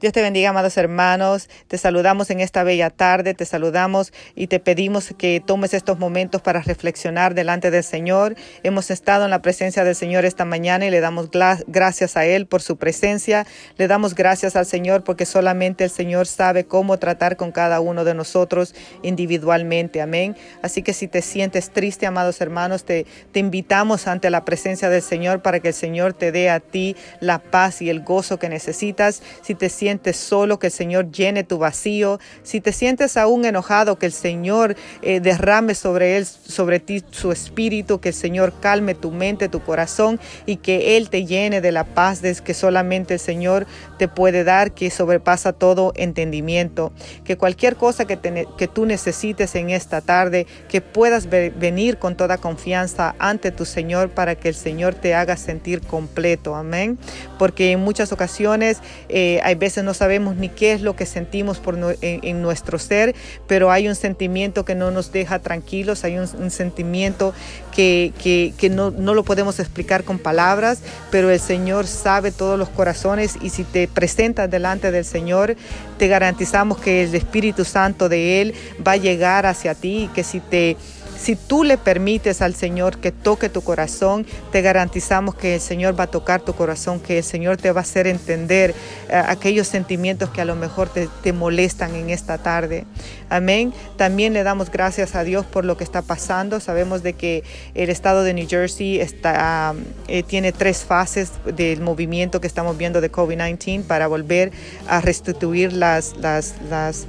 Dios te bendiga, amados hermanos. Te saludamos en esta bella tarde, te saludamos y te pedimos que tomes estos momentos para reflexionar delante del Señor. Hemos estado en la presencia del Señor esta mañana y le damos gracias a Él por su presencia. Le damos gracias al Señor porque solamente el Señor sabe cómo tratar con cada uno de nosotros individualmente. Amén. Así que si te sientes triste, amados hermanos, te, te invitamos ante la presencia del Señor para que el Señor te dé a ti la paz y el gozo que necesitas. Si te sientes solo, que el Señor llene tu vacío. Si te sientes aún enojado, que el Señor eh, derrame sobre él, sobre ti su espíritu, que el Señor calme tu mente, tu corazón y que Él te llene de la paz que solamente el Señor te puede dar, que sobrepasa todo entendimiento. Que cualquier cosa que, que tú necesites en esta tarde, que puedas venir con toda confianza ante tu Señor para que el Señor te haga sentir completo. Amén. Porque en muchas ocasiones eh, hay veces no sabemos ni qué es lo que sentimos por en, nuestro ser, pero hay un sentimiento que no nos deja tranquilos, hay un, sentimiento que, que, no, no, lo podemos explicar con palabras, pero el Señor sabe todos los corazones y si te presentas delante del Señor, te garantizamos que el Espíritu Santo de Él va a llegar hacia ti y que si te si tú le permites al Señor que toque tu corazón, te garantizamos que el Señor va a tocar tu corazón, que el Señor te va a hacer entender eh, aquellos sentimientos que a lo mejor te, molestan en esta tarde. Amén. También le damos gracias a Dios por lo que está pasando. Sabemos de que el estado de New Jersey está, eh, tiene tres fases del movimiento que estamos viendo de COVID-19 para volver a restituir las, las, las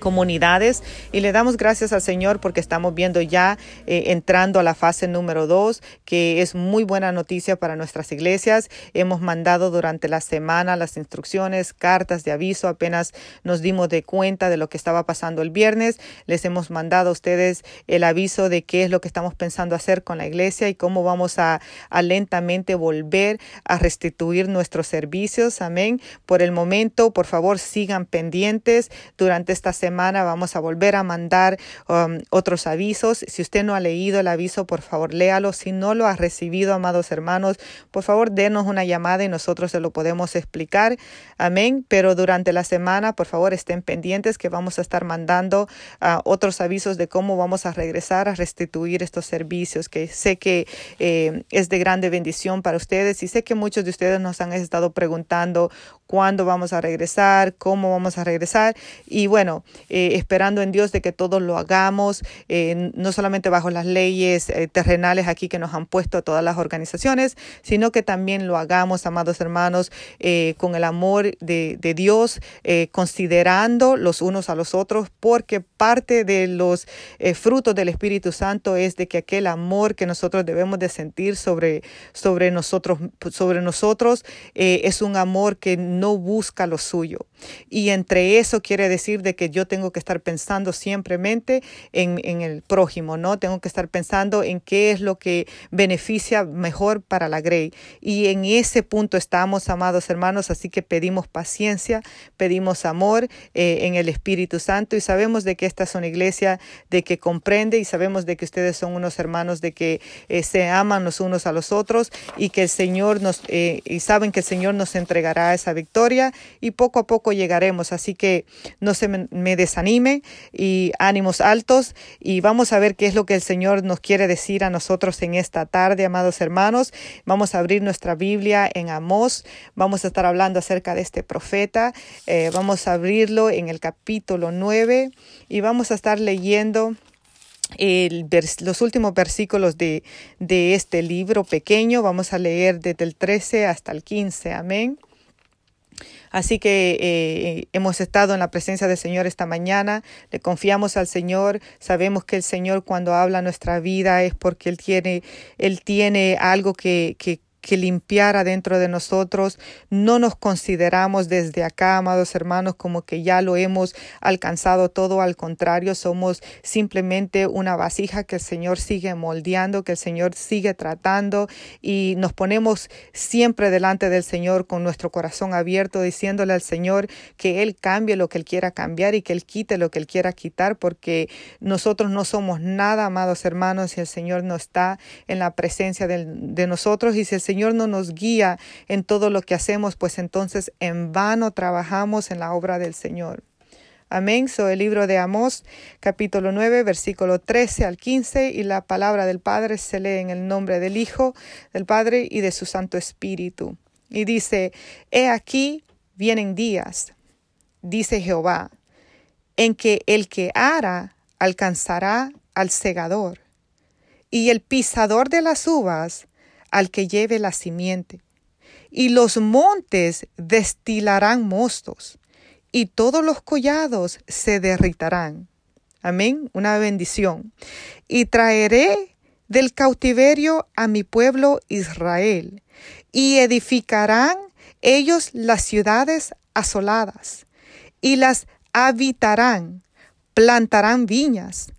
comunidades y le damos gracias al Señor porque estamos viendo ya eh, entrando a la fase número dos, que es muy buena noticia para nuestras iglesias. Hemos mandado durante la semana las instrucciones, cartas de aviso, apenas nos dimos de cuenta de lo que estaba pasando el viernes. Les hemos mandado a ustedes el aviso de qué es lo que estamos pensando hacer con la iglesia y cómo vamos a, a lentamente volver a restituir nuestros servicios. Amén. Por el momento, por favor, sigan pendientes durante esta semana vamos a volver a mandar um, otros avisos. Si usted no ha leído el aviso, por favor, léalo. Si no lo ha recibido, amados hermanos, por favor, denos una llamada y nosotros se lo podemos explicar. Amén. Pero durante la semana, por favor, estén pendientes que vamos a estar mandando uh, otros avisos de cómo vamos a regresar a restituir estos servicios, que sé que eh, es de grande bendición para ustedes y sé que muchos de ustedes nos han estado preguntando cuándo vamos a regresar, cómo vamos a regresar. Y bueno, eh, esperando en Dios de que todos lo hagamos, eh, no solamente bajo las leyes eh, terrenales aquí que nos han puesto todas las organizaciones, sino que también lo hagamos, amados hermanos, con el amor de, Dios, considerando los unos a los otros, porque parte de los frutos del Espíritu Santo es de que aquel amor que nosotros debemos de sentir sobre, sobre nosotros, sobre nosotros es un amor que no busca lo suyo. Y entre eso quiere decir de que yo tengo que estar pensando simplemente en, en el prójimo, ¿no? Tengo que estar pensando en qué es lo que beneficia mejor para la Grey. Y en ese punto estamos, amados hermanos, así que pedimos paciencia, pedimos amor eh, en el Espíritu Santo y sabemos de que esta es una iglesia de que comprende y sabemos de que ustedes son unos hermanos de que eh, se aman los unos a los otros y que el Señor nos, eh, y saben que el Señor nos entregará esa victoria y poco a poco llegaremos. Así que no se me, desanime y ánimos altos y vamos a ver qué es lo que el Señor nos quiere decir a nosotros en esta tarde, amados hermanos. Vamos a abrir nuestra Biblia en Amós. Vamos a estar hablando acerca de este profeta. Eh, vamos a abrirlo en el capítulo 9 y vamos a estar leyendo el los últimos versículos de, de este libro pequeño. Vamos a leer desde el 13 hasta el 15. Amén. Así que eh, hemos estado en la presencia del Señor esta mañana, le confiamos al Señor, sabemos que el Señor cuando habla nuestra vida es porque Él tiene, Él tiene algo que, que que limpiara dentro de nosotros. No nos consideramos desde acá, amados hermanos, como que ya lo hemos alcanzado todo. Al contrario, somos simplemente una vasija que el Señor sigue moldeando, que el Señor sigue tratando y nos ponemos siempre delante del Señor con nuestro corazón abierto, diciéndole al Señor que Él cambie lo que Él quiera cambiar y que Él quite lo que Él quiera quitar, porque nosotros no somos nada, amados hermanos, si el Señor no está en la presencia de, de nosotros y si el Señor no nos guía en todo lo que hacemos, pues entonces en vano trabajamos en la obra del Señor. Amén. So, el libro de Amós, capítulo 9, versículo 13 al 15, y la palabra del Padre se lee en el nombre del Hijo, del Padre y de su Santo Espíritu. Y dice, He aquí vienen días, dice Jehová, en que el que ara alcanzará al segador, y el pisador de las uvas al que lleve la simiente. Y los montes destilarán mostos, y todos los collados se derritarán. Amén, una bendición. Y traeré del cautiverio a mi pueblo Israel, y edificarán ellos las ciudades asoladas, y las habitarán, plantarán viñas,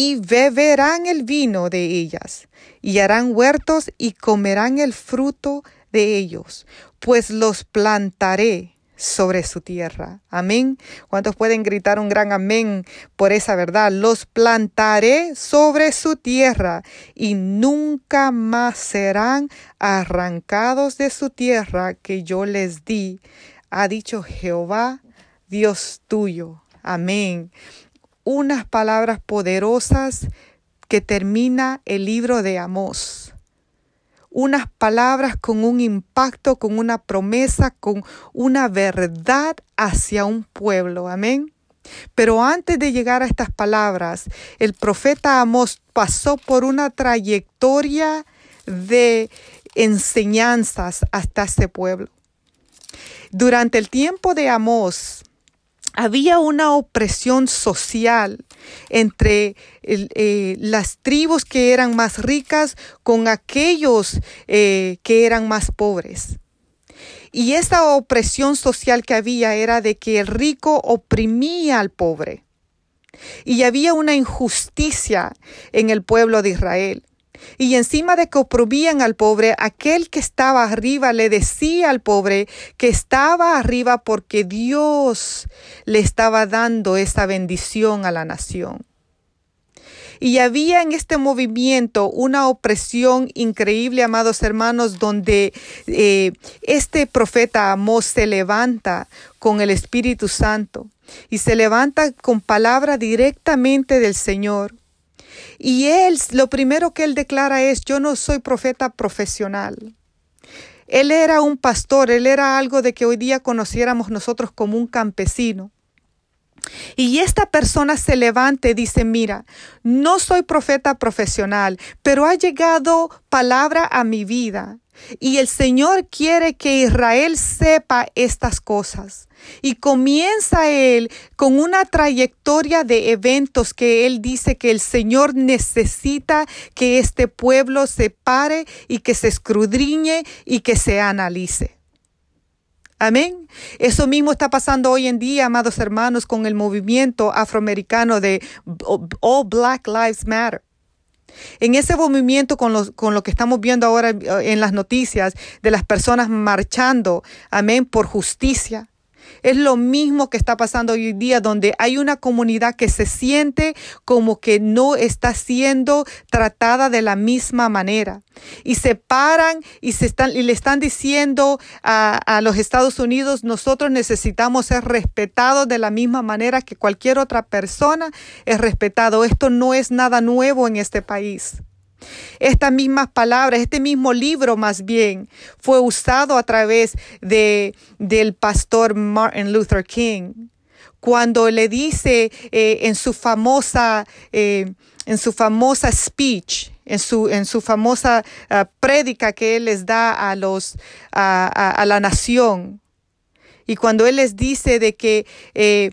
y beberán el vino de ellas, y harán huertos y comerán el fruto de ellos, pues los plantaré sobre su tierra. Amén. ¿Cuántos pueden gritar un gran amén por esa verdad? Los plantaré sobre su tierra y nunca más serán arrancados de su tierra que yo les di, ha dicho Jehová, Dios tuyo. Amén. Unas palabras poderosas que termina el libro de Amós unas palabras con un impacto, con una promesa, con una verdad hacia un pueblo. Amén. Pero antes de llegar a estas palabras, el profeta Amós pasó por una trayectoria de enseñanzas hasta ese pueblo. Durante el tiempo de Amós, había una opresión social entre eh, las tribus que eran más ricas con aquellos eh, que eran más pobres. Y esa opresión social que había era de que el rico oprimía al pobre. Y había una injusticia en el pueblo de Israel. Y encima de que oprimían al pobre, aquel que estaba arriba le decía al pobre que estaba arriba porque Dios le estaba dando esa bendición a la nación. Y había en este movimiento una opresión increíble, amados hermanos, donde eh, este profeta Amós se levanta con el Espíritu Santo y se levanta con palabra directamente del Señor. Y él, lo primero que él declara es, yo no soy profeta profesional. Él era un pastor, él era algo de que hoy día conociéramos nosotros como un campesino. Y esta persona se levanta y dice, mira, no soy profeta profesional, pero ha llegado palabra a mi vida. Y el Señor quiere que Israel sepa estas cosas. Y comienza él con una trayectoria de eventos que él dice que el Señor necesita que este pueblo se pare y que se escudriñe y que se analice. Amén. Eso mismo está pasando hoy en día, amados hermanos, con el movimiento afroamericano de All Black Lives Matter. En ese movimiento con, con lo que estamos viendo ahora en las noticias de las personas marchando, amén, por justicia, es lo mismo que está pasando hoy día, donde hay una comunidad que se siente como que no está siendo tratada de la misma manera. Y se paran y, se están, y le están diciendo a, a los Estados Unidos, nosotros necesitamos ser respetados de la misma manera que cualquier otra persona es respetado. Esto no es nada nuevo en este país. Estas mismas palabras, este mismo libro más bien, fue usado a través de, del pastor Martin Luther King, cuando le dice eh, en su famosa, eh, en su famosa speech, en su, en su famosa ah, prédica que él les da a los, a la nación, y cuando Él les dice de que, eh,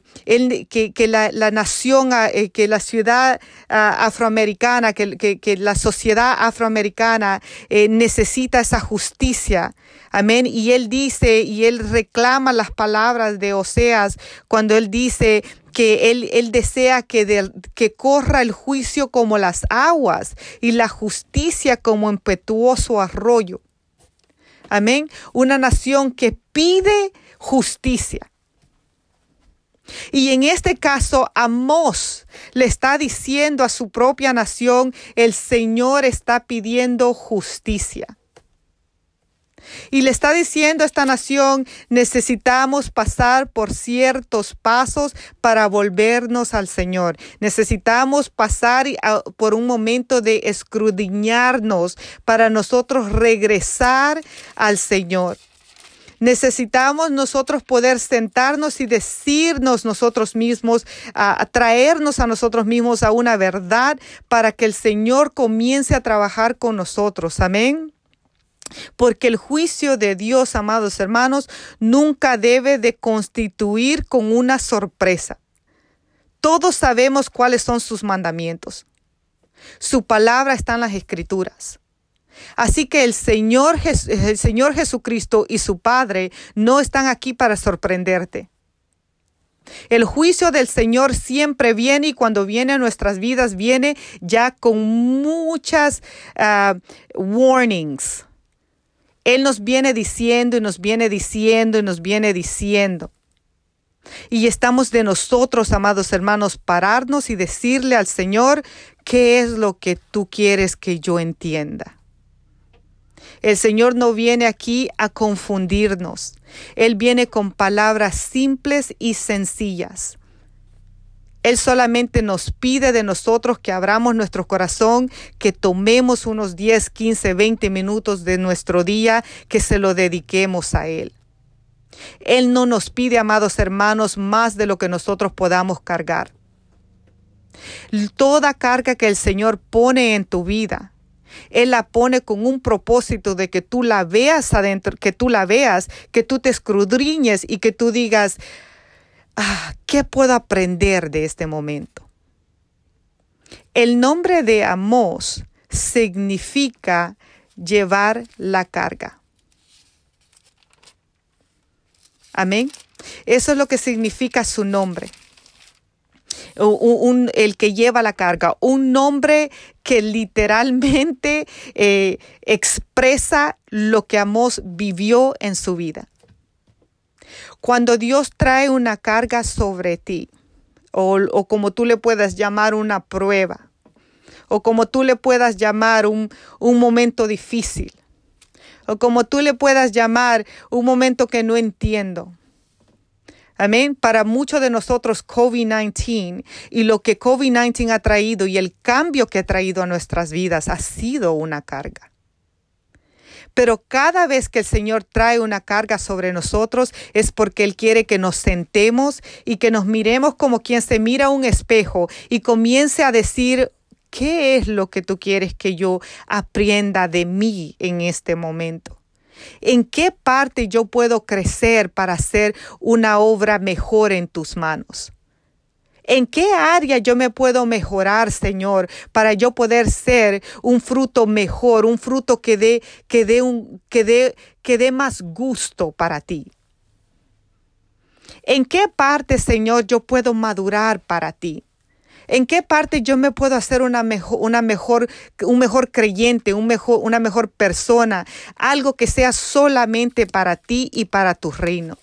que, la, nación, ah, eh, que la ciudad ah, afroamericana, que, la sociedad afroamericana eh, necesita esa justicia. Amén. Y Él dice, y Él reclama las palabras de Oseas cuando Él dice, que él, él desea que, que corra el juicio como las aguas y la justicia como impetuoso arroyo. Amén. Una nación que pide justicia. Y en este caso, Amós le está diciendo a su propia nación, el Señor está pidiendo justicia. Y le está diciendo a esta nación, necesitamos pasar por ciertos pasos para volvernos al Señor. Necesitamos pasar por un momento de escrudiñarnos para nosotros regresar al Señor. Necesitamos nosotros poder sentarnos y decirnos nosotros mismos, a, traernos a nosotros mismos a una verdad para que el Señor comience a trabajar con nosotros. Amén. Porque el juicio de Dios, amados hermanos, nunca debe de constituir con una sorpresa. Todos sabemos cuáles son sus mandamientos. Su palabra está en las escrituras. Así que el Señor, Jesucristo y su Padre no están aquí para sorprenderte. El juicio del Señor siempre viene y cuando viene a nuestras vidas viene ya con muchas ah, warnings él nos viene diciendo y nos viene diciendo y nos viene diciendo. Y estamos de nosotros, amados hermanos, pararnos y decirle al Señor, ¿qué es lo que tú quieres que yo entienda? El Señor no viene aquí a confundirnos. Él viene con palabras simples y sencillas. Él solamente nos pide de nosotros que abramos nuestro corazón, que tomemos unos 10, 15, 20 minutos de nuestro día, que se lo dediquemos a Él. Él no nos pide, amados hermanos, más de lo que nosotros podamos cargar. Toda carga que el Señor pone en tu vida, él la pone con un propósito de que tú la veas adentro, que tú la veas, que tú te escudriñes y que tú digas, ah, ¿qué puedo aprender de este momento? El nombre de Amos significa llevar la carga. Amén. Eso es lo que significa su nombre. El que lleva la carga, un nombre que literalmente eh, expresa lo que Amos vivió en su vida. Cuando Dios trae una carga sobre ti, o, como tú le puedas llamar una prueba, o como tú le puedas llamar un, un momento difícil, o como tú le puedas llamar un momento que no entiendo. Amén. Para muchos de nosotros COVID-19 y lo que COVID-19 ha traído y el cambio que ha traído a nuestras vidas ha sido una carga. Pero cada vez que el Señor trae una carga sobre nosotros es porque Él quiere que nos sentemos y que nos miremos como quien se mira a un espejo y comience a decir, ¿qué es lo que tú quieres que yo aprenda de mí en este momento? ¿En qué parte yo puedo crecer para hacer una obra mejor en tus manos? ¿En qué área yo me puedo mejorar, Señor, para yo poder ser un fruto mejor, un fruto que dé, que dé, un, que dé, que dé más gusto para ti? ¿En qué parte, Señor, yo puedo madurar para ti? ¿En qué parte yo me puedo hacer una mejor, una mejor, un mejor creyente, un mejor, una mejor persona? Algo que sea solamente para ti y para tu reino.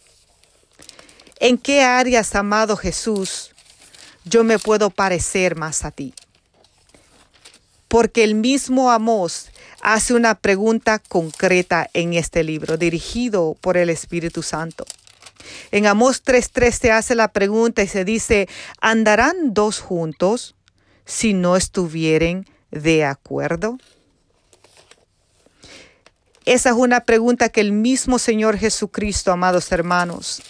¿En qué áreas, amado Jesús, yo me puedo parecer más a ti. Porque el mismo Amós hace una pregunta concreta en este libro, dirigido por el Espíritu Santo. En Amós 3.3 se hace la pregunta y se dice, ¿andarán dos juntos si no estuvieren de acuerdo? Esa es una pregunta que el mismo Señor Jesucristo, amados hermanos,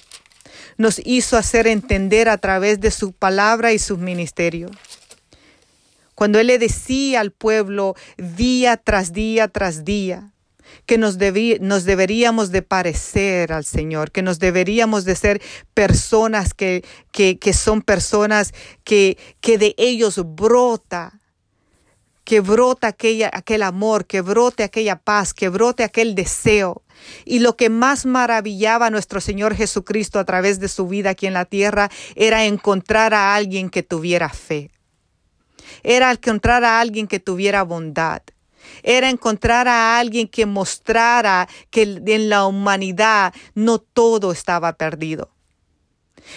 nos hizo hacer entender a través de su palabra y su ministerio. Cuando Él le decía al pueblo día tras día tras día, que nos, nos, deberíamos de parecer al Señor, que nos deberíamos de ser personas que, que, que son personas que, que de ellos brota que brote aquella, aquel amor, que brote aquella paz, que brote aquel deseo. Y lo que más maravillaba a nuestro Señor Jesucristo a través de su vida aquí en la tierra era encontrar a alguien que tuviera fe. Era encontrar a alguien que tuviera bondad. Era encontrar a alguien que mostrara que en la humanidad no todo estaba perdido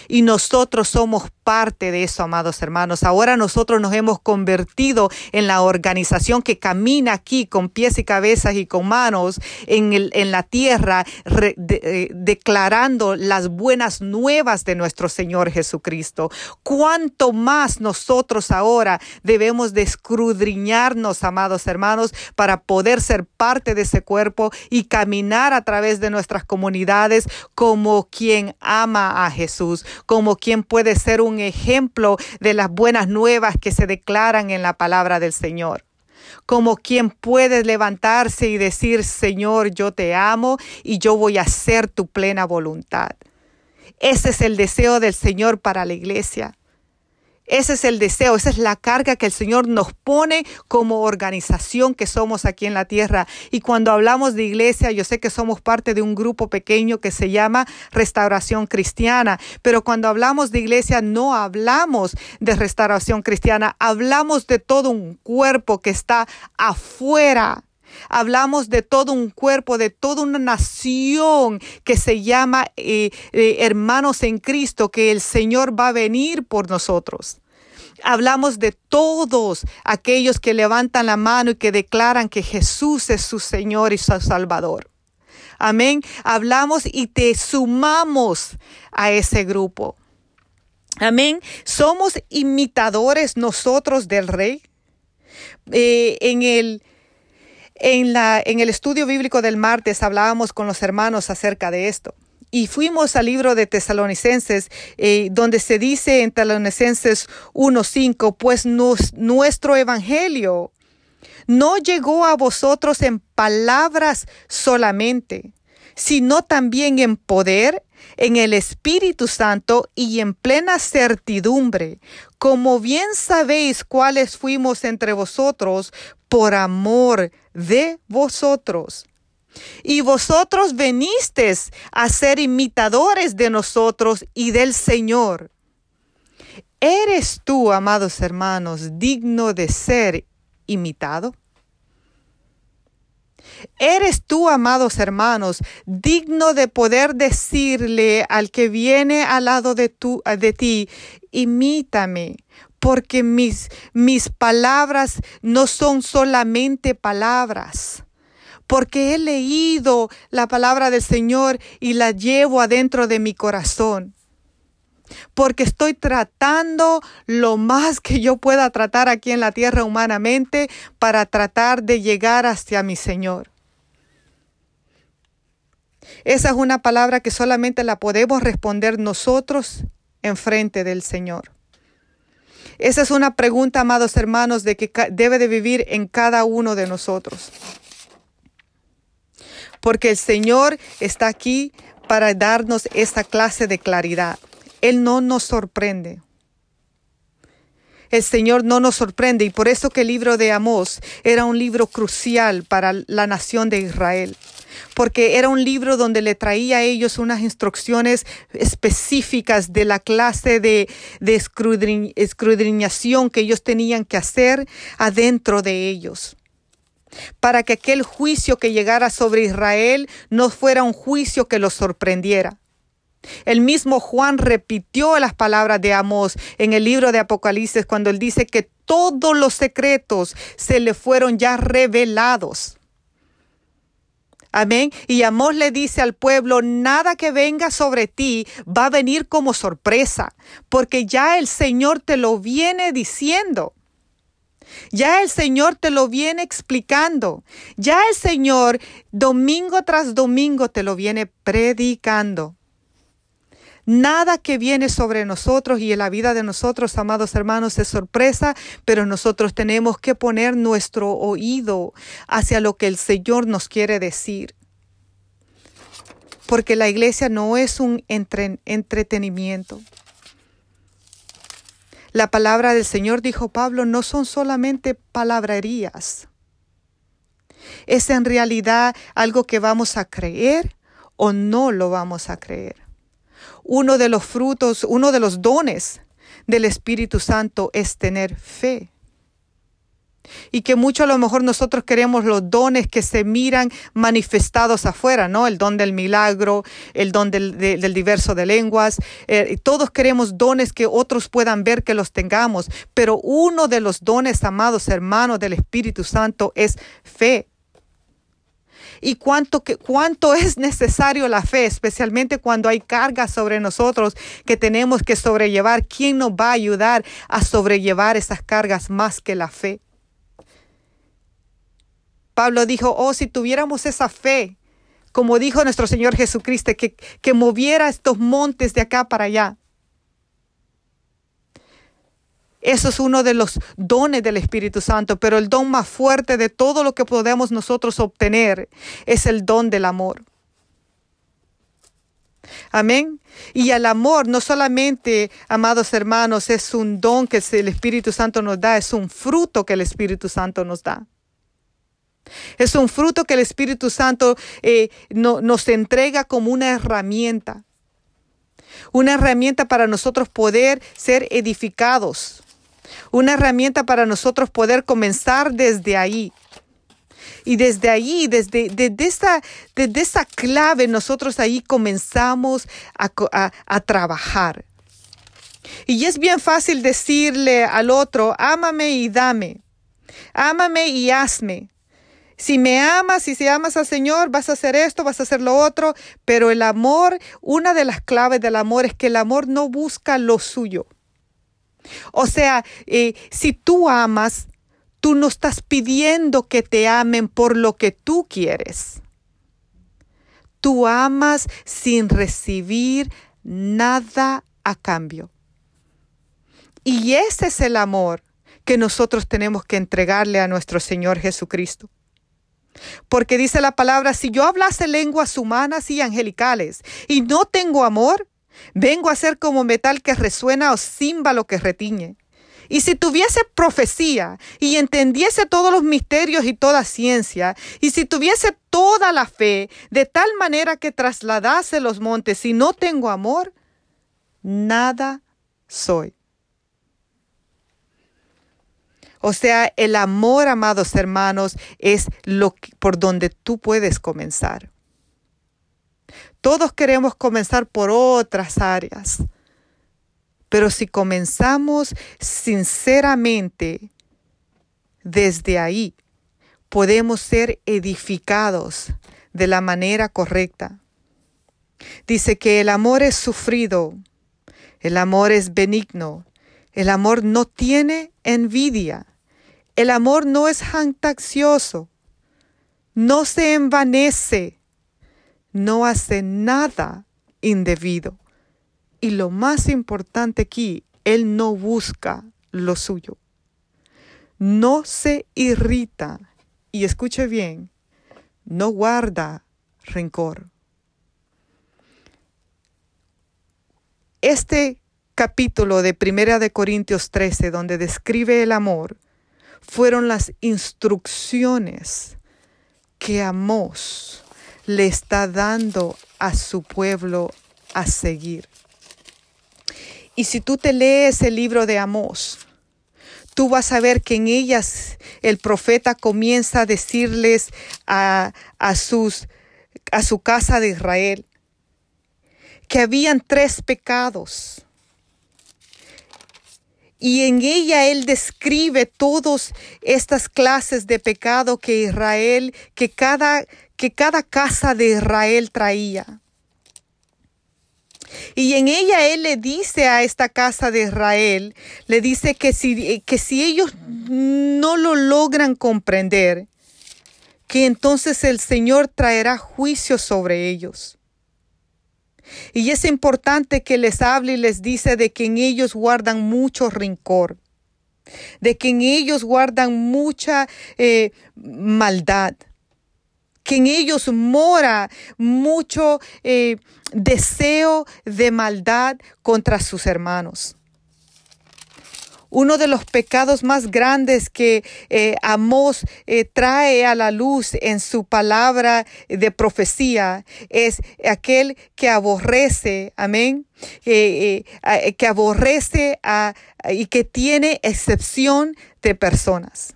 Y nosotros somos parte de eso, amados hermanos. Ahora nosotros nos hemos convertido en la organización que camina aquí con pies y cabezas y con manos en, el, en la tierra, eh, declarando las buenas nuevas de nuestro Señor Jesucristo. Cuánto más nosotros ahora debemos de escudriñarnos, amados hermanos, para poder ser parte de ese cuerpo y caminar a través de nuestras comunidades como quien ama a Jesús, como quien puede ser un ejemplo de las buenas nuevas que se declaran en la palabra del Señor como quien puede levantarse y decir, Señor, yo te amo y yo voy a hacer tu plena voluntad. Ese es el deseo del Señor para la iglesia. Ese es el deseo, esa es la carga que el Señor nos pone como organización que somos aquí en la tierra. Y cuando hablamos de iglesia, yo sé que somos parte de un grupo pequeño que se llama Restauración Cristiana, pero cuando hablamos de iglesia no hablamos de restauración cristiana, hablamos de todo un cuerpo que está afuera Hablamos de todo un cuerpo, de toda una nación que se llama eh, eh, hermanos en Cristo, que el Señor va a venir por nosotros. Hablamos de todos aquellos que levantan la mano y que declaran que Jesús es su Señor y su Salvador. Amén. Hablamos y te sumamos a ese grupo. Amén. Somos imitadores nosotros del Rey. Eh, en el en, la, en el estudio bíblico del martes hablábamos con los hermanos acerca de esto. Y fuimos al libro de Tesalonicenses, eh, donde se dice en Tesalonicenses 1.5, pues nuestro evangelio no llegó a vosotros en palabras solamente, sino también en poder, en el Espíritu Santo y en plena certidumbre, como bien sabéis cuáles fuimos entre vosotros por amor de vosotros. Y vosotros venisteis a ser imitadores de nosotros y del Señor. ¿Eres tú, amados hermanos, digno de ser imitado? ¿Eres tú, amados hermanos, digno de poder decirle al que viene al lado de, tu, de ti, imítame, porque mis, mis palabras no son solamente palabras? porque he leído la palabra del Señor y la llevo adentro de mi corazón. Porque estoy tratando lo más que yo pueda tratar aquí en la tierra humanamente para tratar de llegar hacia mi Señor. Esa es una palabra que solamente la podemos responder nosotros en frente del Señor. Esa es una pregunta, amados hermanos, de que debe de vivir en cada uno de nosotros. Porque el Señor está aquí para darnos esta clase de claridad. Él no nos sorprende. El Señor no nos sorprende y por eso que el libro de Amós era un libro crucial para la nación de Israel porque era un libro donde le traía a ellos unas instrucciones específicas de la clase de, de escudriñación que ellos tenían que hacer adentro de ellos para que aquel juicio que llegara sobre Israel no fuera un juicio que los sorprendiera. El mismo Juan repitió las palabras de Amós en el libro de Apocalipsis cuando él dice que todos los secretos se le fueron ya revelados. Amén. Y Amós le dice al pueblo, nada que venga sobre ti va a venir como sorpresa, porque ya el Señor te lo viene diciendo. Ya el Señor te lo viene explicando. Ya el Señor domingo tras domingo te lo viene predicando. Nada que viene sobre nosotros y en la vida de nosotros, amados hermanos, es sorpresa, pero nosotros tenemos que poner nuestro oído hacia lo que el Señor nos quiere decir. Porque la iglesia no es un entretenimiento. La palabra del Señor, dijo Pablo, no son solamente palabrerías. Es en realidad algo que vamos a creer o no lo vamos a creer uno de los frutos, uno de los dones del Espíritu Santo es tener fe. y que mucho a lo mejor nosotros queremos los dones que se miran manifestados afuera, ¿no? El don del milagro, el don del, diverso de lenguas. Eh, todos queremos dones que otros puedan ver que los tengamos, pero uno de los dones, amados hermanos del Espíritu Santo, es fe y cuánto, que, cuánto es necesario la fe, especialmente cuando hay cargas sobre nosotros que tenemos que sobrellevar. ¿Quién nos va a ayudar a sobrellevar esas cargas más que la fe? Pablo dijo, oh, si tuviéramos esa fe, como dijo nuestro Señor Jesucristo, que, que moviera estos montes de acá para allá. Eso es uno de los dones del Espíritu Santo, pero el don más fuerte de todo lo que podemos nosotros obtener es el don del amor. Amén. Y el amor no solamente, amados hermanos, es un don que el Espíritu Santo nos da, es un fruto que el Espíritu Santo nos da. Es un fruto que el Espíritu Santo eh, nos entrega como una herramienta. Una herramienta para nosotros poder ser edificados. Una herramienta para nosotros poder comenzar desde ahí. Y desde ahí, desde, desde, esa, desde esa clave, nosotros ahí comenzamos a, a trabajar. Y es bien fácil decirle al otro, ámame y dame, ámame y hazme. Si me amas y si amas al Señor, vas a hacer esto, vas a hacer lo otro, pero el amor, una de las claves del amor es que el amor no busca lo suyo. O sea, eh, si tú amas, tú no estás pidiendo que te amen por lo que tú quieres. Tú amas sin recibir nada a cambio. Y ese es el amor que nosotros tenemos que entregarle a nuestro Señor Jesucristo. Porque dice la palabra, si yo hablase lenguas humanas y angelicales y no tengo amor, vengo a ser como metal que resuena o címbalo que retiñe. Y si tuviese profecía y entendiese todos los misterios y toda ciencia, y si tuviese toda la fe, de tal manera que trasladase los montes y no tengo amor, nada soy. O sea, el amor, amados hermanos, es lo por donde tú puedes comenzar. Todos queremos comenzar por otras áreas, pero si comenzamos sinceramente desde ahí, podemos ser edificados de la manera correcta. Dice que el amor es sufrido, el amor es benigno, el amor no tiene envidia. El amor no es jactancioso, no se envanece, no hace nada indebido. Y lo más importante aquí, Él no busca lo suyo. No se irrita. Y escuche bien, no guarda rencor. Este capítulo de Primera de Corintios 13, donde describe el amor, fueron las instrucciones que Amós le está dando a su pueblo a seguir. Y si tú te lees el libro de Amós, tú vas a ver que en ellas el profeta comienza a decirles a, a, sus, a su casa de Israel que habían tres pecados y en ella él describe todas estas clases de pecado que Israel, que cada, que cada casa de Israel traía. Y en ella él le dice a esta casa de Israel, le dice que si, que si ellos no lo logran comprender, que entonces el Señor traerá juicio sobre ellos. Y es importante que les hable y les dice de que en ellos guardan mucho rencor, de que en ellos guardan mucha eh, maldad, que en ellos mora mucho eh, deseo de maldad contra sus hermanos uno de los pecados más grandes que eh, Amós eh, trae a la luz en su palabra de profecía es aquel que aborrece, amén, eh, que aborrece a, y que tiene excepción de personas.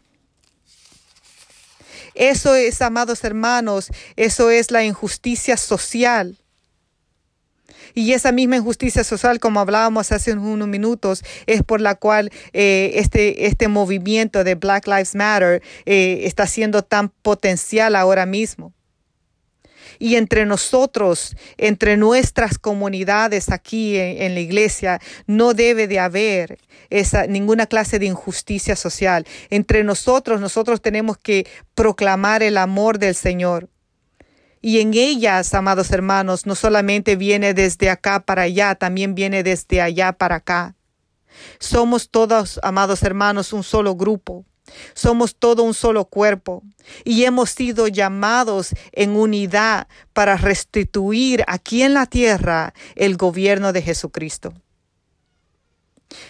Eso es, amados hermanos, eso es la injusticia social. Y esa misma injusticia social, como hablábamos hace unos minutos, es por la cual eh, este, este movimiento de Black Lives Matter eh, está siendo tan potencial ahora mismo. Y entre nosotros, entre nuestras comunidades aquí en, la iglesia, no debe de haber esa, ninguna clase de injusticia social. Entre nosotros, nosotros tenemos que proclamar el amor del Señor. Y en ellas, amados hermanos, no solamente viene desde acá para allá, también viene desde allá para acá. Somos todos, amados hermanos, un solo grupo. Somos todo un solo cuerpo y hemos sido llamados en unidad para restituir aquí en la tierra el gobierno de Jesucristo.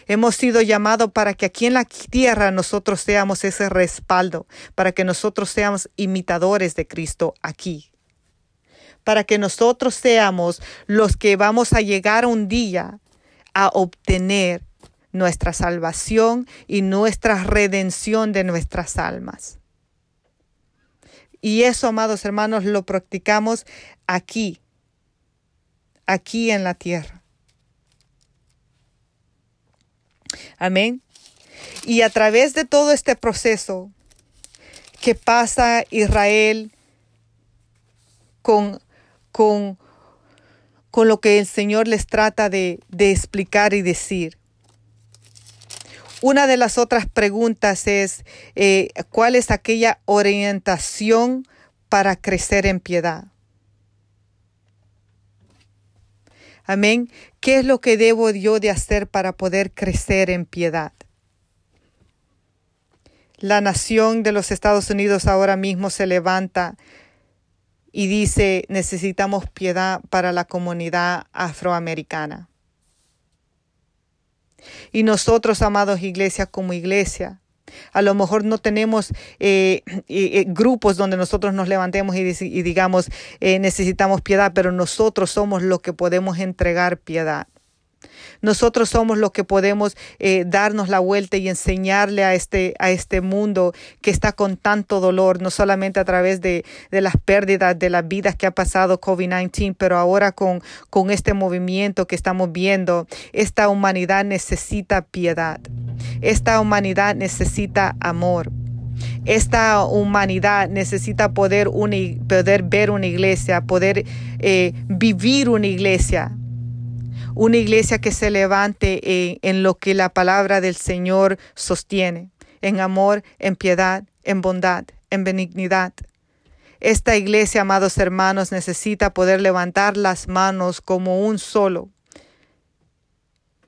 Hemos sido llamados para que aquí en la tierra nosotros seamos ese respaldo, para que nosotros seamos imitadores de Cristo aquí para que nosotros seamos los que vamos a llegar un día a obtener nuestra salvación y nuestra redención de nuestras almas. Y eso, amados hermanos, lo practicamos aquí, aquí en la tierra. Amén. Y a través de todo este proceso que pasa Israel con con, con lo que el Señor les trata de, de explicar y decir. Una de las otras preguntas es, eh, ¿cuál es aquella orientación para crecer en piedad? Amén. ¿Qué es lo que debo yo de hacer para poder crecer en piedad? La nación de los Estados Unidos ahora mismo se levanta y dice, necesitamos piedad para la comunidad afroamericana. Y nosotros, amados iglesias, como iglesia, a lo mejor no tenemos eh, eh, eh, grupos donde nosotros nos levantemos y, y digamos, necesitamos piedad, pero nosotros somos los que podemos entregar piedad. Nosotros somos los que podemos eh, darnos la vuelta y enseñarle a este, a este mundo que está con tanto dolor, no solamente a través de, de las pérdidas de las vidas que ha pasado COVID-19, pero ahora con, con este movimiento que estamos viendo, esta humanidad necesita piedad. Esta humanidad necesita amor. Esta humanidad necesita poder, poder ver una iglesia, poder eh, vivir una iglesia una iglesia que se levante en, lo que la palabra del Señor sostiene, en amor, en piedad, en bondad, en benignidad. Esta iglesia, amados hermanos, necesita poder levantar las manos como un solo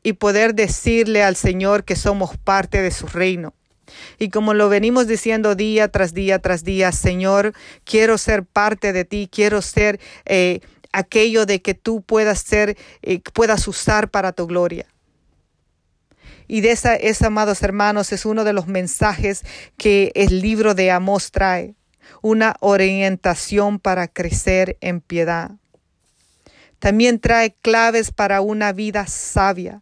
y poder decirle al Señor que somos parte de su reino. Y como lo venimos diciendo día tras día tras día, Señor, quiero ser parte de ti, quiero ser eh, aquello de que tú puedas ser, eh, puedas usar para tu gloria. Y de esa, esa, amados hermanos, es uno de los mensajes que el libro de Amós trae, una orientación para crecer en piedad. También trae claves para una vida sabia.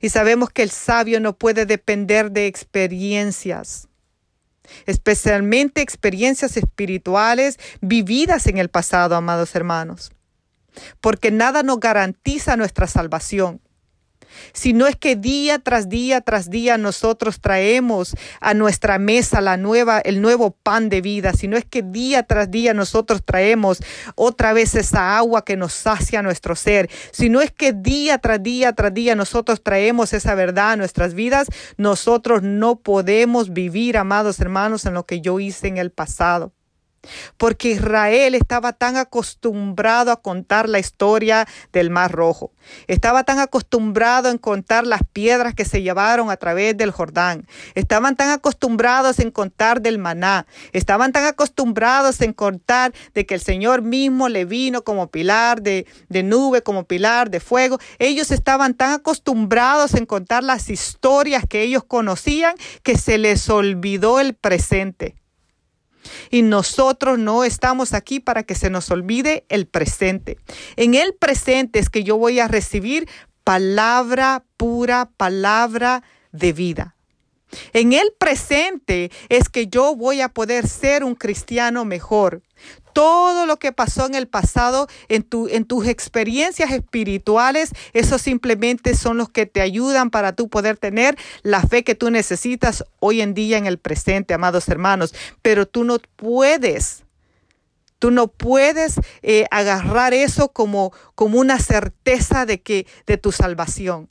Y sabemos que el sabio no puede depender de experiencias especialmente experiencias espirituales vividas en el pasado, amados hermanos, porque nada nos garantiza nuestra salvación sino es que día tras día tras día nosotros traemos a nuestra mesa la nueva, el nuevo pan de vida, sino es que día tras día nosotros traemos otra vez esa agua que nos sacia nuestro ser, sino es que día tras día tras día nosotros traemos esa verdad a nuestras vidas, nosotros no podemos vivir, amados hermanos, en lo que yo hice en el pasado porque Israel estaba tan acostumbrado a contar la historia del Mar Rojo, estaba tan acostumbrado en contar las piedras que se llevaron a través del Jordán, estaban tan acostumbrados en contar del maná, estaban tan acostumbrados en contar de que el Señor mismo le vino como pilar de, de nube, como pilar de fuego, ellos estaban tan acostumbrados en contar las historias que ellos conocían que se les olvidó el presente. Y nosotros no estamos aquí para que se nos olvide el presente. En el presente es que yo voy a recibir palabra pura, palabra de vida. En el presente es que yo voy a poder ser un cristiano mejor. Todo lo que pasó en el pasado, en, tu, en tus experiencias espirituales, eso simplemente son los que te ayudan para tú poder tener la fe que tú necesitas hoy en día en el presente, amados hermanos. Pero tú no puedes Tú no puedes eh, agarrar eso como, como una certeza de que de tu salvación.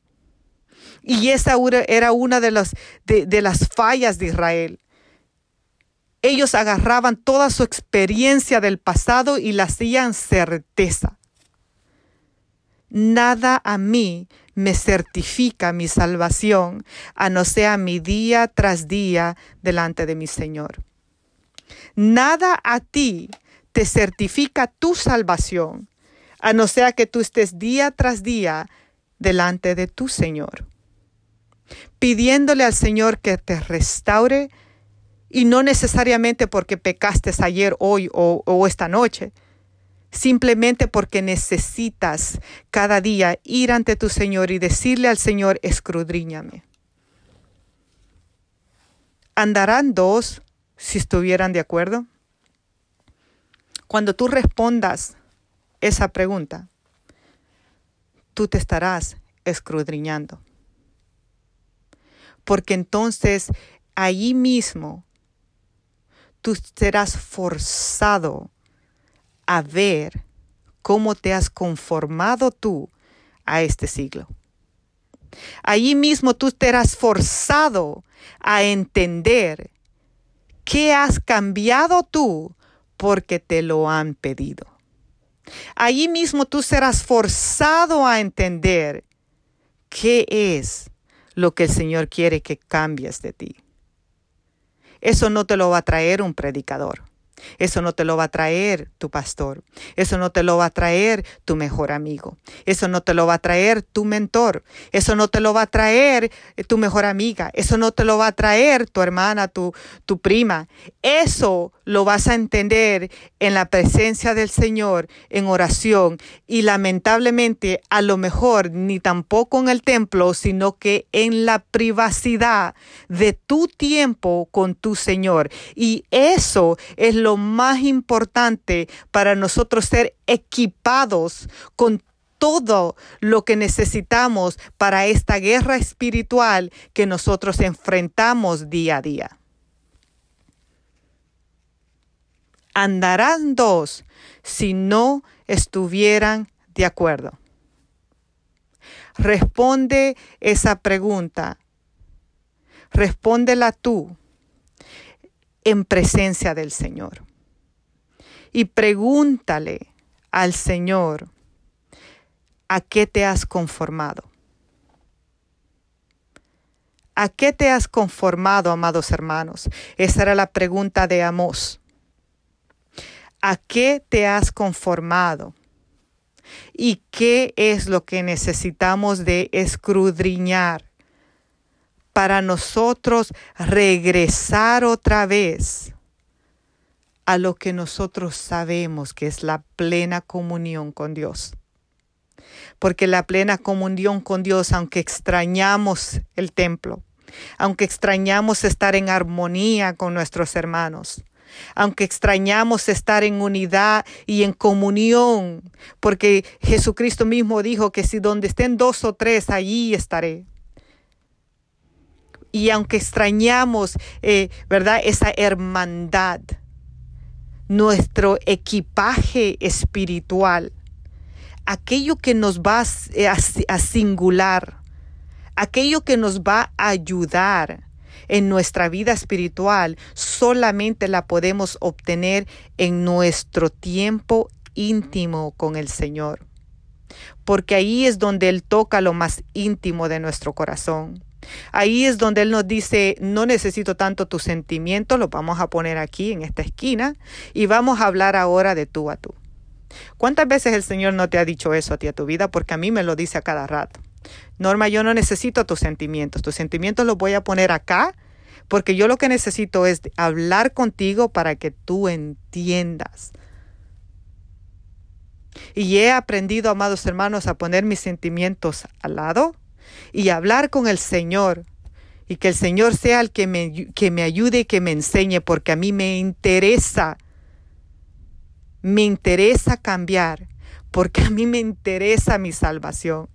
Y esa era una de, los, de, las fallas de Israel. Ellos agarraban toda su experiencia del pasado y la hacían certeza. Nada a mí me certifica mi salvación, a no sea mi día tras día delante de mi Señor. Nada a ti te certifica tu salvación, a no sea que tú estés día tras día delante de tu Señor pidiéndole al Señor que te restaure y no necesariamente porque pecaste ayer, hoy o, esta noche, simplemente porque necesitas cada día ir ante tu Señor y decirle al Señor, escudriñame. ¿Andarán dos si estuvieran de acuerdo? Cuando tú respondas esa pregunta, tú te estarás escudriñando porque entonces allí mismo tú serás forzado a ver cómo te has conformado tú a este siglo. Allí mismo tú serás forzado a entender qué has cambiado tú porque te lo han pedido. Allí mismo tú serás forzado a entender qué es lo que el Señor quiere que cambies de ti. Eso no te lo va a traer un predicador. Eso no te lo va a traer tu pastor. Eso no te lo va a traer tu mejor amigo. Eso no te lo va a traer tu mentor. Eso no te lo va a traer eh, tu mejor amiga. Eso no te lo va a traer tu hermana, tu, tu prima. Eso lo vas a entender en la presencia del Señor, en oración. Y lamentablemente, a lo mejor ni tampoco en el templo, sino que en la privacidad de tu tiempo con tu Señor. Y eso es lo más importante para nosotros ser equipados con todo lo que necesitamos para esta guerra espiritual que nosotros enfrentamos día a día. Andarán dos si no estuvieran de acuerdo. Responde esa pregunta. Respóndela tú en presencia del Señor. Y pregúntale al Señor, ¿a qué te has conformado? ¿A qué te has conformado, amados hermanos? Esa era la pregunta de Amós. ¿A qué te has conformado? ¿Y qué es lo que necesitamos de escudriñar para nosotros regresar otra vez a lo que nosotros sabemos que es la plena comunión con Dios. Porque la plena comunión con Dios, aunque extrañamos el templo, aunque extrañamos estar en armonía con nuestros hermanos, aunque extrañamos estar en unidad y en comunión, porque Jesucristo mismo dijo que si donde estén dos o tres, allí estaré. Y aunque extrañamos, eh, ¿verdad? Esa hermandad, nuestro equipaje espiritual, aquello que nos va eh, a, singular, aquello que nos va a ayudar en nuestra vida espiritual, solamente la podemos obtener en nuestro tiempo íntimo con el Señor. Porque ahí es donde Él toca lo más íntimo de nuestro corazón. Ahí es donde Él nos dice, no necesito tanto tus sentimientos, los vamos a poner aquí en esta esquina y vamos a hablar ahora de tú a tú. ¿Cuántas veces el Señor no te ha dicho eso a ti a tu vida? Porque a mí me lo dice a cada rato. Norma, yo no necesito tus sentimientos, tus sentimientos los voy a poner acá porque yo lo que necesito es hablar contigo para que tú entiendas. Y he aprendido, amados hermanos, a poner mis sentimientos al lado y hablar con el Señor Y que el Señor sea el que me, que me ayude y que me enseñe, porque a mí me interesa, me interesa cambiar, porque a mí me interesa mi salvación.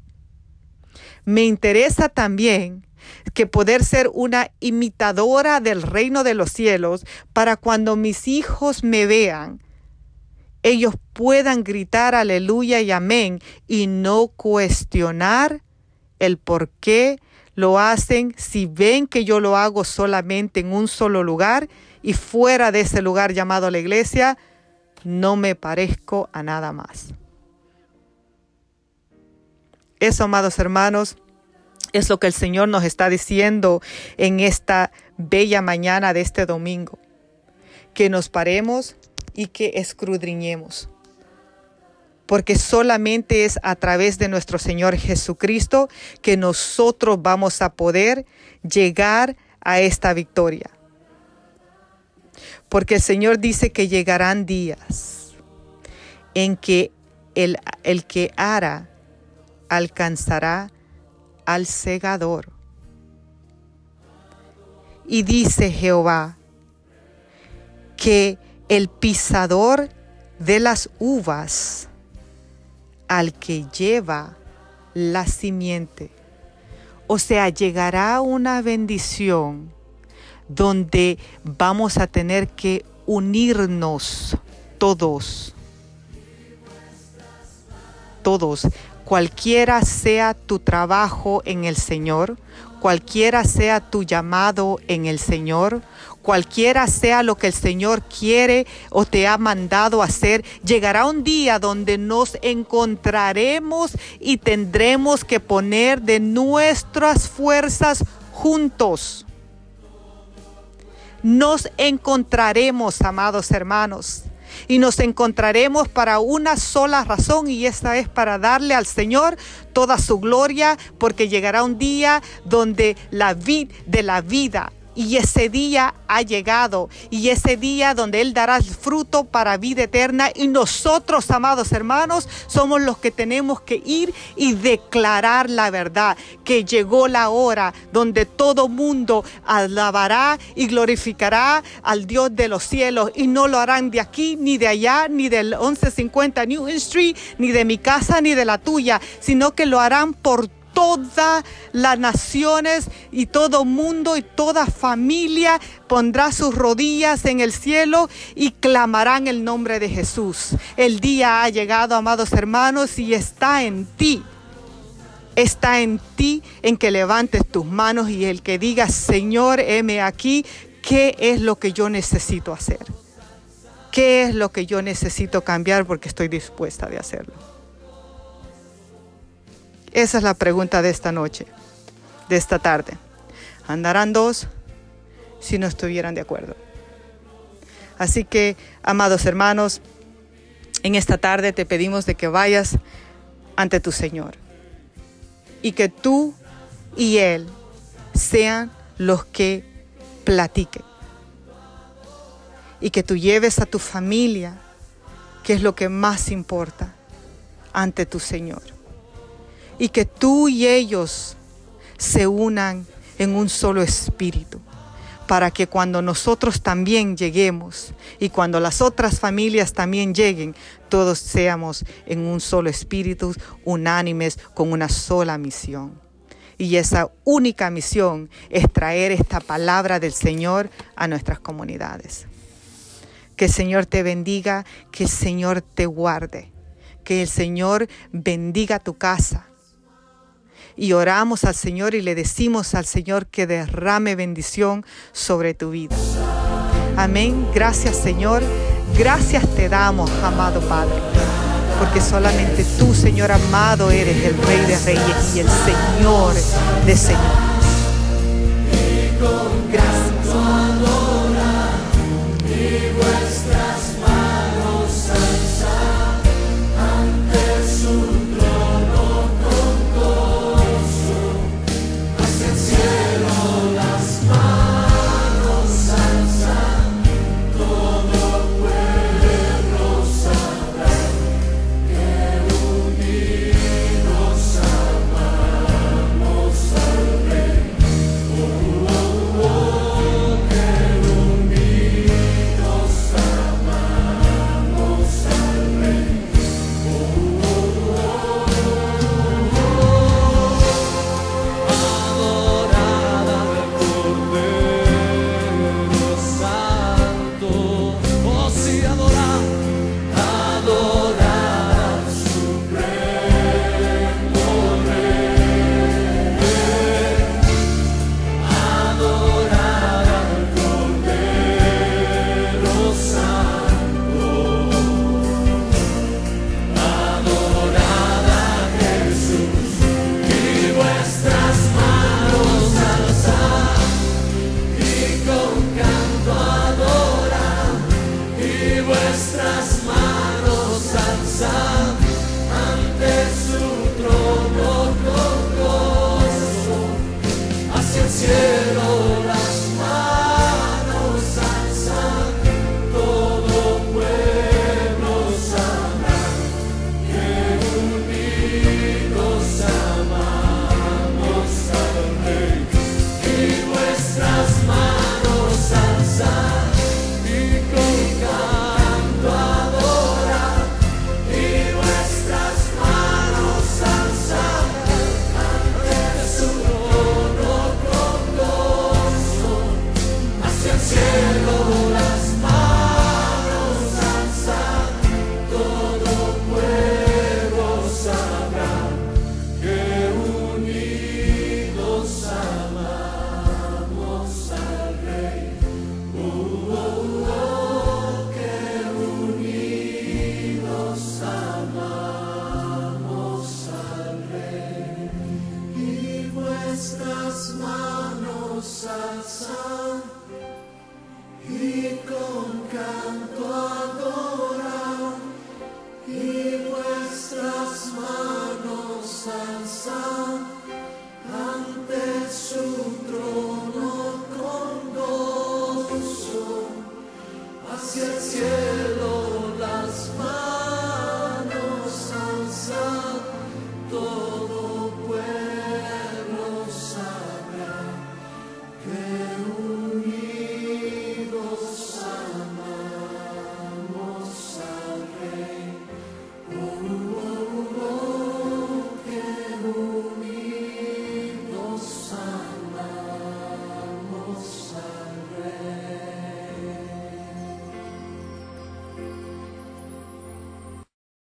Me interesa también que poder ser una imitadora del reino de los cielos para cuando mis hijos me vean, ellos puedan gritar aleluya y amén y no cuestionar el por qué lo hacen si ven que yo lo hago solamente en un solo lugar y fuera de ese lugar llamado la iglesia, no me parezco a nada más. Eso, amados hermanos, es lo que el Señor nos está diciendo en esta bella mañana de este domingo. Que nos paremos y que escudriñemos porque solamente es a través de nuestro Señor Jesucristo que nosotros vamos a poder llegar a esta victoria. Porque el Señor dice que llegarán días en que el, el que ara alcanzará al segador. Y dice Jehová que el pisador de las uvas al que lleva la simiente. O sea, llegará una bendición donde vamos a tener que unirnos todos. Todos, cualquiera sea tu trabajo en el Señor, cualquiera sea tu llamado en el Señor, cualquiera sea lo que el Señor quiere o te ha mandado hacer, llegará un día donde nos encontraremos y tendremos que poner de nuestras fuerzas juntos. Nos encontraremos, amados hermanos y nos encontraremos para una sola razón y esta es para darle al Señor toda su gloria porque llegará un día donde la vid de la vida y ese día ha llegado y ese día donde Él dará fruto para vida eterna. Y nosotros, amados hermanos, somos los que tenemos que ir y declarar la verdad, que llegó la hora donde todo mundo alabará y glorificará al Dios de los cielos. Y no lo harán de aquí ni de allá, ni del 1150 New Street, ni de mi casa, ni de la tuya, sino que lo harán por todas las naciones y todo mundo y toda familia pondrá sus rodillas en el cielo y clamarán el nombre de Jesús. El día ha llegado, amados hermanos, y está en ti. Está en ti en que levantes tus manos y el que diga, Señor, heme aquí, ¿qué es lo que yo necesito hacer? ¿Qué es lo que yo necesito cambiar porque estoy dispuesta de hacerlo? Esa es la pregunta de esta noche, de esta tarde. ¿Andarán dos si no estuvieran de acuerdo? Así que, amados hermanos, en esta tarde te pedimos de que vayas ante tu Señor y que tú y Él sean los que platiquen y que tú lleves a tu familia, que es lo que más importa, ante tu Señor y que tú y ellos se unan en un solo espíritu para que cuando nosotros también lleguemos y cuando las otras familias también lleguen, todos seamos en un solo espíritu, unánimes, con una sola misión. Y esa única misión es traer esta palabra del Señor a nuestras comunidades. Que el Señor te bendiga, que el Señor te guarde, que el Señor bendiga tu casa, y oramos al Señor y le decimos al Señor que derrame bendición sobre tu vida. Amén. Gracias Señor. Gracias te damos, amado Padre. Porque solamente tú, Señor amado, eres el Rey de Reyes y el Señor de Señores.